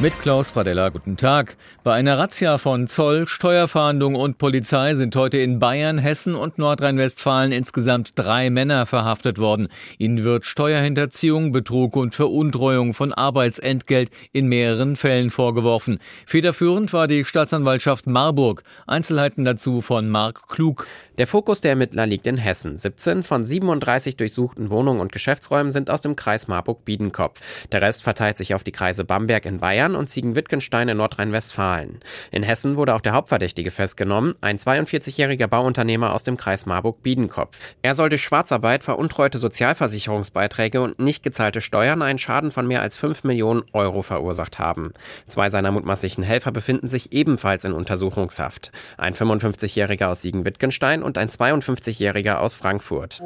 Mit Klaus Pradella, guten Tag. Bei einer Razzia von Zoll, Steuerfahndung und Polizei sind heute in Bayern, Hessen und Nordrhein-Westfalen insgesamt drei Männer verhaftet worden. Ihnen wird Steuerhinterziehung, Betrug und Veruntreuung von Arbeitsentgelt in mehreren Fällen vorgeworfen. Federführend war die Staatsanwaltschaft Marburg. Einzelheiten dazu von Marc Klug. Der Fokus der Ermittler liegt in Hessen. 17 von 37 durchsuchten Wohnungen und Geschäftsräumen sind aus dem Kreis Marburg-Biedenkopf. Der Rest verteilt sich auf die Kreise Bamberg in Bayern Bayern und Ziegen-Wittgenstein in Nordrhein-Westfalen. In Hessen wurde auch der Hauptverdächtige festgenommen, ein 42-jähriger Bauunternehmer aus dem Kreis Marburg-Biedenkopf. Er soll durch Schwarzarbeit, veruntreute Sozialversicherungsbeiträge und nicht gezahlte Steuern einen Schaden von mehr als 5 Millionen Euro verursacht haben. Zwei seiner mutmaßlichen Helfer befinden sich ebenfalls in Untersuchungshaft. Ein 55-jähriger aus Siegen-Wittgenstein und ein 52-jähriger aus Frankfurt.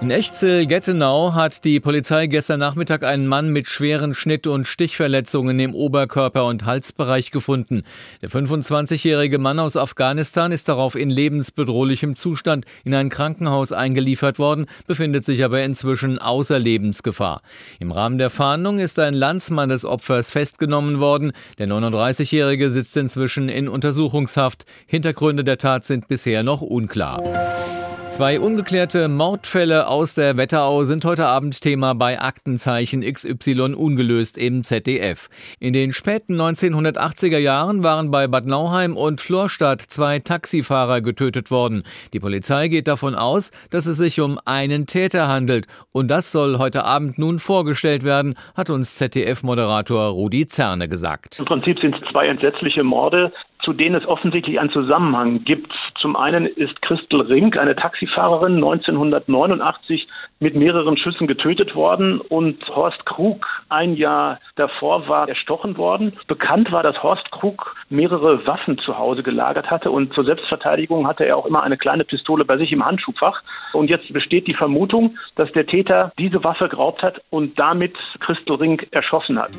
In Echzel-Gettenau hat die Polizei gestern Nachmittag einen Mann mit schweren Schnitt- und Stichverletzungen im Oberkörper- und Halsbereich gefunden. Der 25-jährige Mann aus Afghanistan ist darauf in lebensbedrohlichem Zustand in ein Krankenhaus eingeliefert worden, befindet sich aber inzwischen außer Lebensgefahr. Im Rahmen der Fahndung ist ein Landsmann des Opfers festgenommen worden. Der 39-jährige sitzt inzwischen in Untersuchungshaft. Hintergründe der Tat sind bisher noch unklar. Zwei ungeklärte Mordfälle aus der Wetterau sind heute Abend Thema bei Aktenzeichen XY ungelöst im ZDF. In den späten 1980er Jahren waren bei Bad Nauheim und Florstadt zwei Taxifahrer getötet worden. Die Polizei geht davon aus, dass es sich um einen Täter handelt. Und das soll heute Abend nun vorgestellt werden, hat uns ZDF-Moderator Rudi Zerne gesagt. Im Prinzip sind es zwei entsetzliche Morde zu denen es offensichtlich einen Zusammenhang gibt. Zum einen ist Christel Rink, eine Taxifahrerin, 1989 mit mehreren Schüssen getötet worden und Horst Krug ein Jahr davor war erstochen worden. Bekannt war, dass Horst Krug mehrere Waffen zu Hause gelagert hatte und zur Selbstverteidigung hatte er auch immer eine kleine Pistole bei sich im Handschuhfach. Und jetzt besteht die Vermutung, dass der Täter diese Waffe geraubt hat und damit Christel Rink erschossen hat.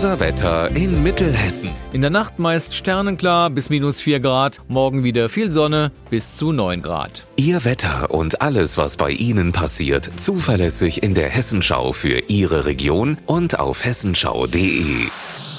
Unser Wetter in Mittelhessen. In der Nacht meist sternenklar bis minus 4 Grad, morgen wieder viel Sonne bis zu 9 Grad. Ihr Wetter und alles, was bei Ihnen passiert, zuverlässig in der Hessenschau für Ihre Region und auf hessenschau.de.